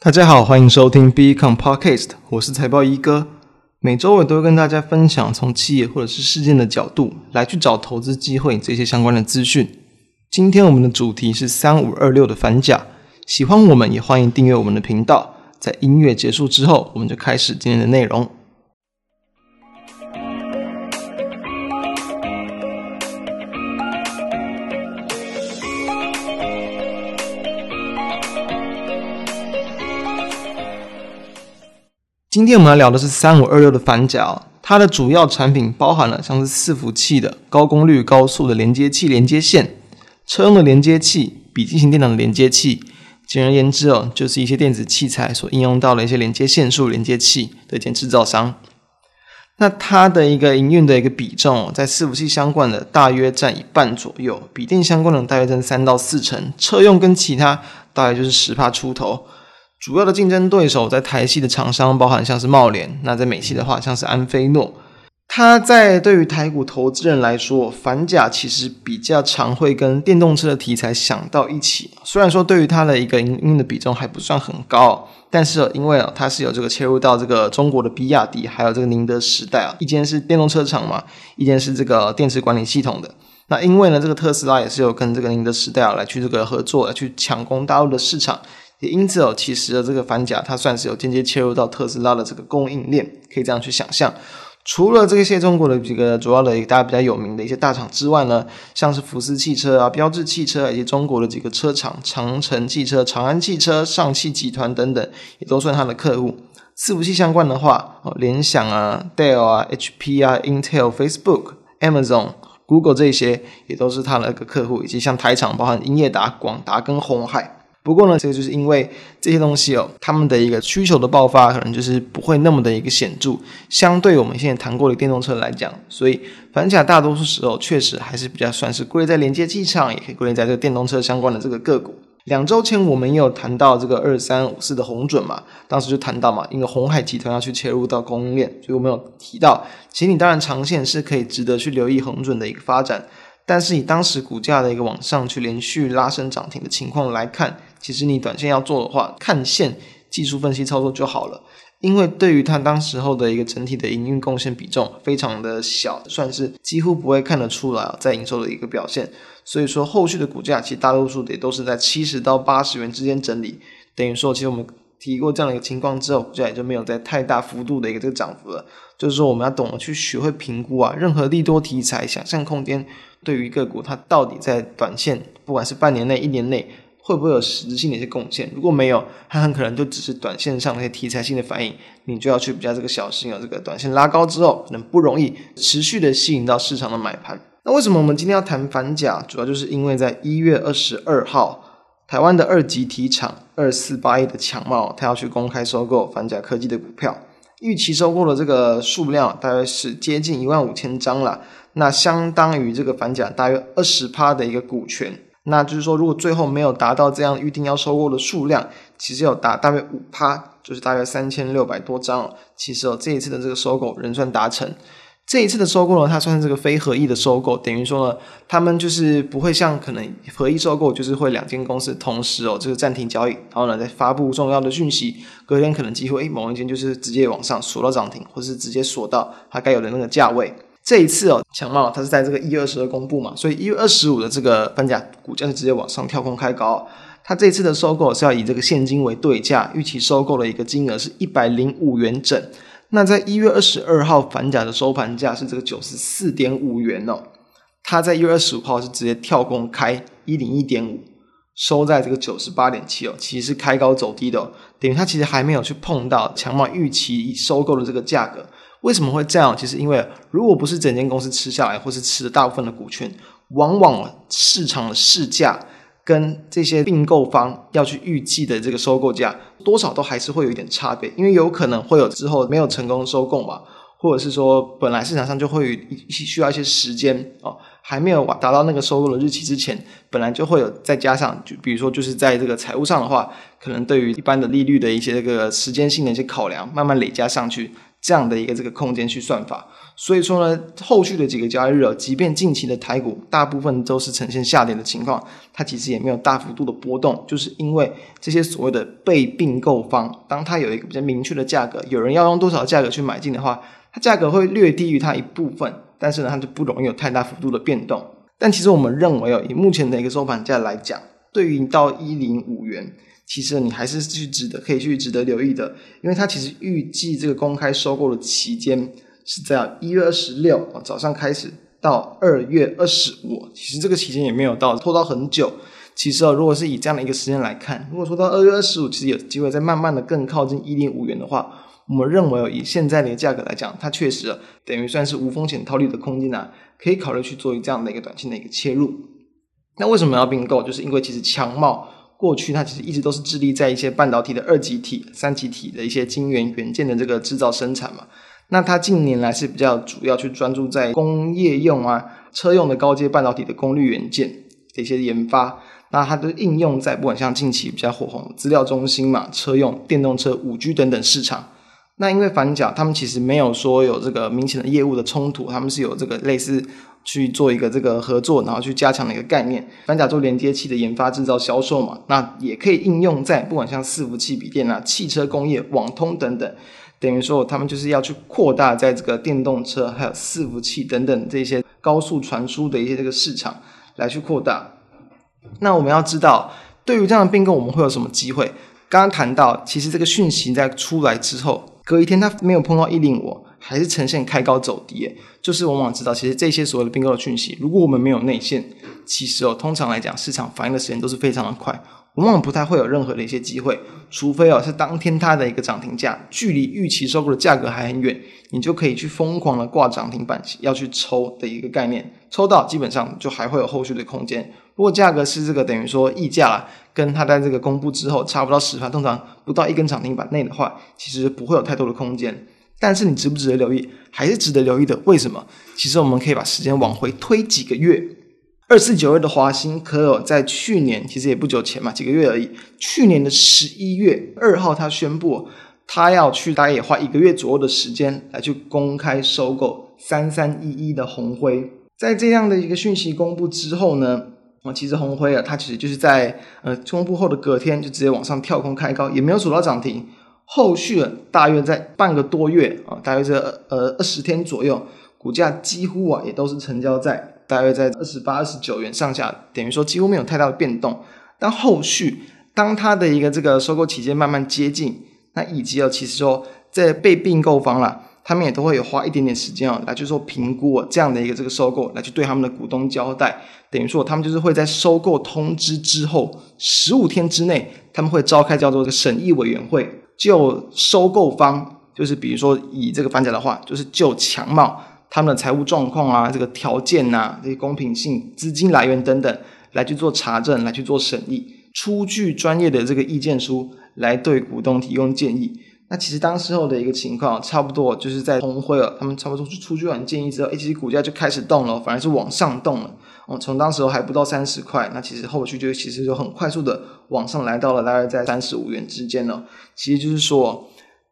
大家好，欢迎收听 Become Podcast，我是财报一哥。每周我都会跟大家分享从企业或者是事件的角度来去找投资机会这些相关的资讯。今天我们的主题是三五二六的反甲，喜欢我们也欢迎订阅我们的频道。在音乐结束之后，我们就开始今天的内容。今天我们来聊的是三五二六的反甲，它的主要产品包含了像是伺服器的高功率、高速的连接器、连接线、车用的连接器、笔记型电脑的连接器。简而言之哦，就是一些电子器材所应用到的一些连接线束、连接器的一间制造商。那它的一个营运的一个比重，在伺服器相关的大约占一半左右，笔电相关的大约占三到四成，车用跟其他大概就是十趴出头。主要的竞争对手在台系的厂商包含像是茂联，那在美系的话像是安菲诺。它在对于台股投资人来说，反甲其实比较常会跟电动车的题材想到一起。虽然说对于它的一个营运的比重还不算很高，但是因为它是有这个切入到这个中国的比亚迪，还有这个宁德时代啊，一间是电动车厂嘛，一间是这个电池管理系统的。那因为呢，这个特斯拉也是有跟这个宁德时代啊来去这个合作，来去抢攻大陆的市场。也因此哦，其实的这个反甲，它算是有间接切入到特斯拉的这个供应链，可以这样去想象。除了这些中国的几个主要的大家比较有名的一些大厂之外呢，像是福斯汽车啊、标致汽车以及中国的几个车厂，长城汽车、长安汽车、上汽集团等等，也都算它的客户。伺服器相关的话，哦，联想啊、Dell 啊、HP 啊、Intel、Facebook、Amazon、Google 这些也都是它的一个客户，以及像台厂，包含英业达、广达跟鸿海。不过呢，这个就是因为这些东西哦，他们的一个需求的爆发可能就是不会那么的一个显著，相对我们现在谈过的电动车来讲，所以反甲大多数时候确实还是比较算是归类在连接器上，也可以归类在这个电动车相关的这个个股。两周前我们也有谈到这个二三五四的红准嘛，当时就谈到嘛，因为红海集团要去切入到供应链，所以我们有提到，其实你当然长线是可以值得去留意红准的一个发展，但是以当时股价的一个往上去连续拉升涨停的情况来看。其实你短线要做的话，看线技术分析操作就好了，因为对于它当时候的一个整体的营运贡献比重非常的小，算是几乎不会看得出来啊在营收的一个表现。所以说后续的股价其实大多数也都是在七十到八十元之间整理，等于说其实我们提过这样的一个情况之后，股价也就没有在太大幅度的一个这个涨幅了。就是说我们要懂得去学会评估啊，任何利多题材、想象空间对于个股它到底在短线，不管是半年内、一年内。会不会有实质性的一些贡献？如果没有，它很可能就只是短线上那些题材性的反应，你就要去比较这个小心啊。这个短线拉高之后，可能不容易持续的吸引到市场的买盘。那为什么我们今天要谈反甲？主要就是因为在一月二十二号，台湾的二级体厂二四八一的强茂，它要去公开收购反甲科技的股票，预期收购的这个数量大约是接近一万五千张了，那相当于这个反甲大约二十趴的一个股权。那就是说，如果最后没有达到这样预定要收购的数量，其实有达大约五趴，就是大约三千六百多张。其实哦，这一次的这个收购仍算达成。这一次的收购呢，它算是这个非合意的收购，等于说呢，他们就是不会像可能合意收购，就是会两间公司同时哦，这个暂停交易，然后呢再发布重要的讯息，隔天可能几乎诶某一间就是直接往上锁到涨停，或是直接锁到它该有的那个价位。这一次哦，强茂它是在这个一月二十二公布嘛，所以一月二十五的这个反甲股价是直接往上跳空开高。它这次的收购是要以这个现金为对价，预期收购的一个金额是一百零五元整。那在一月二十二号反甲的收盘价是这个九十四点五元哦，它在一月二十五号是直接跳空开一零一点五，收在这个九十八点七哦，其实是开高走低的哦，等于它其实还没有去碰到强茂预期收购的这个价格。为什么会这样？其实因为如果不是整间公司吃下来，或是吃了大部分的股权，往往市场的市价跟这些并购方要去预计的这个收购价，多少都还是会有一点差别，因为有可能会有之后没有成功收购嘛，或者是说本来市场上就会需要一些时间哦。还没有达到那个收购的日期之前，本来就会有再加上，就比如说就是在这个财务上的话，可能对于一般的利率的一些这个时间性的一些考量，慢慢累加上去，这样的一个这个空间去算法。所以说呢，后续的几个交易日，即便近期的台股大部分都是呈现下跌的情况，它其实也没有大幅度的波动，就是因为这些所谓的被并购方，当它有一个比较明确的价格，有人要用多少价格去买进的话，它价格会略低于它一部分，但是呢，它就不容易有太大幅度的变动。但其实我们认为哦，以目前的一个收盘价来讲，对于到一零五元，其实你还是去值得可以去值得留意的，因为它其实预计这个公开收购的期间。是在一月二十六早上开始到二月二十五，其实这个期间也没有到拖到很久。其实啊，如果是以这样的一个时间来看，如果说到二月二十五，其实有机会再慢慢的更靠近一零五元的话，我们认为以现在的一个价格来讲，它确实等于算是无风险套利的空间啊，可以考虑去做这样的一个短期的一个切入。那为什么要并购？就是因为其实强茂过去它其实一直都是致力在一些半导体的二极体、三极体的一些晶圆元件的这个制造生产嘛。那它近年来是比较主要去专注在工业用啊、车用的高阶半导体的功率元件的一些研发。那它的应用在不管像近期比较火红资料中心嘛、车用电动车、五 G 等等市场。那因为反甲他们其实没有说有这个明显的业务的冲突，他们是有这个类似去做一个这个合作，然后去加强的一个概念。反甲做连接器的研发、制造、销售嘛，那也可以应用在不管像伺服器、笔电啊、汽车工业、网通等等。等于说，他们就是要去扩大在这个电动车、还有伺服器等等这些高速传输的一些这个市场来去扩大。那我们要知道，对于这样的并购，我们会有什么机会？刚刚谈到，其实这个讯息在出来之后，隔一天他没有碰到一零我，还是呈现开高走低，就是往往知道，其实这些所谓的并购的讯息，如果我们没有内线，其实哦，通常来讲，市场反应的时间都是非常的快。往往不太会有任何的一些机会，除非哦是当天它的一个涨停价距离预期收购的价格还很远，你就可以去疯狂的挂涨停板要去抽的一个概念，抽到基本上就还会有后续的空间。如果价格是这个等于说溢价啦，跟它在这个公布之后差不多十盘，通常不到一根涨停板内的话，其实不会有太多的空间。但是你值不值得留意，还是值得留意的。为什么？其实我们可以把时间往回推几个月。二四九二的华新科有在去年，其实也不久前嘛，几个月而已。去年的十一月二号，他宣布他要去，大概也花一个月左右的时间来去公开收购三三一一的红辉。在这样的一个讯息公布之后呢，啊，其实红辉啊，它其实就是在呃公布后的隔天就直接往上跳空开高，也没有走到涨停。后续大约在半个多月啊，大约在呃二十天左右，股价几乎啊也都是成交在。大约在二十八、二十九元上下，等于说几乎没有太大的变动。但后续当它的一个这个收购期间慢慢接近，那以及哦，其实说在被并购方啦，他们也都会有花一点点时间哦，来去做评估哦，这样的一个这个收购，来去对他们的股东交代。等于说他们就是会在收购通知之后十五天之内，他们会召开叫做这个审议委员会，就收购方，就是比如说以这个反甲的话，就是就强茂。他们的财务状况啊，这个条件啊，这些公平性、资金来源等等，来去做查证，来去做审议，出具专业的这个意见书，来对股东提供建议。那其实当时候的一个情况，差不多就是在紘辉了，他们差不多是出具完建议之后，其实股价就开始动了，反而是往上动了。哦，从当时候还不到三十块，那其实后续就其实就很快速的往上来到了大概在三十五元之间了。其实就是说。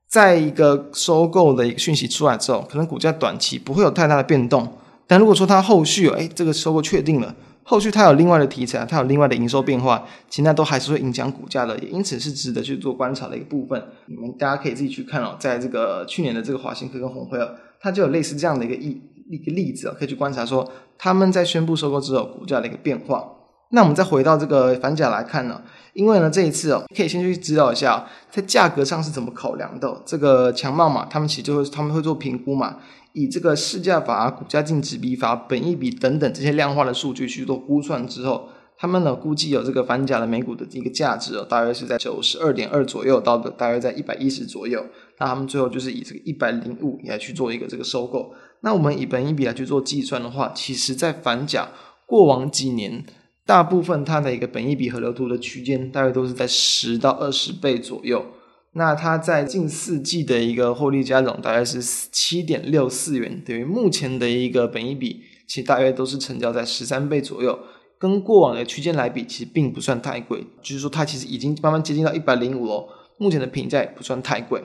在一个收购的一个讯息出来之后，可能股价短期不会有太大的变动。但如果说它后续，哎，这个收购确定了，后续它有另外的题材，它有另外的营收变化，其实那都还是会影响股价的，也因此是值得去做观察的一个部分。你们大家可以自己去看哦，在这个去年的这个华新科跟紘辉，它就有类似这样的一个一一个例子，可以去观察说他们在宣布收购之后股价的一个变化。那我们再回到这个反甲来看呢，因为呢这一次哦，可以先去知道一下，在价格上是怎么考量的。这个强茂嘛，他们其实就会他们会做评估嘛，以这个市价法、股价净值比法、本益比等等这些量化的数据去做估算之后，他们呢估计有这个反甲的每股的一个价值哦，大约是在九十二点二左右，到的大约在一百一十左右。那他们最后就是以这个一百零五来去做一个这个收购。那我们以本益比来去做计算的话，其实在反甲过往几年。大部分它的一个本益比和流图的区间，大概都是在十到二十倍左右。那它在近四季的一个获利加总，大概是七点六四元，等于目前的一个本益比，其实大约都是成交在十三倍左右。跟过往的区间来比，其实并不算太贵，就是说它其实已经慢慢接近到一百零五了。目前的评价也不算太贵。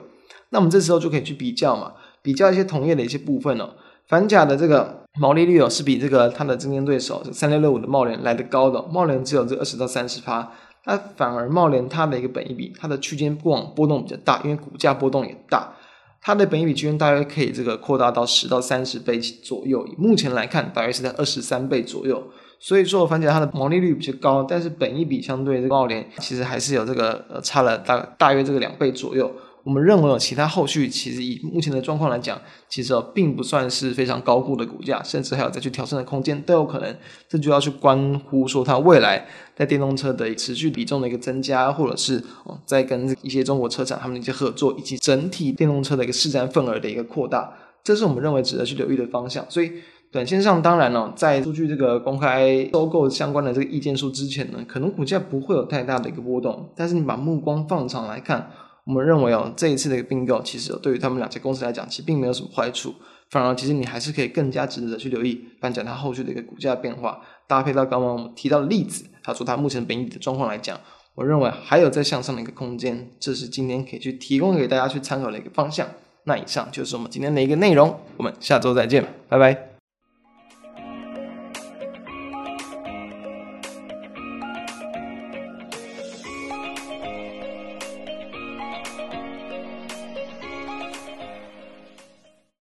那我们这时候就可以去比较嘛，比较一些同业的一些部分哦，反甲的这个毛利率哦是比这个它的竞争对手三六六五的茂联来得高的，茂联只有这二十到三十趴，那反而茂联它的一个本益比，它的区间波动波动比较大，因为股价波动也大，它的本益比区间大约可以这个扩大到十到三十倍左右，目前来看大约是在二十三倍左右。所以说，反甲它的毛利率比较高，但是本益比相对这个贸联其实还是有这个呃差了大大约这个两倍左右。我们认为有其他后续，其实以目前的状况来讲，其实并不算是非常高估的股价，甚至还有再去调升的空间都有可能。这就要去关乎说它未来在电动车的持续比重的一个增加，或者是哦在跟一些中国车厂他们的一些合作，以及整体电动车的一个市占份额的一个扩大，这是我们认为值得去留意的方向。所以。短线上当然了，在出具这个公开收购相关的这个意见书之前呢，可能股价不会有太大的一个波动。但是你把目光放长来看，我们认为哦，这一次的一个并购，其实对于他们两家公司来讲，其实并没有什么坏处。反而，其实你还是可以更加值得去留意，反正它后续的一个股价变化，搭配到刚刚我们提到的例子，他说它目前本益的状况来讲，我认为还有在向上的一个空间。这是今天可以去提供给大家去参考的一个方向。那以上就是我们今天的一个内容，我们下周再见，拜拜。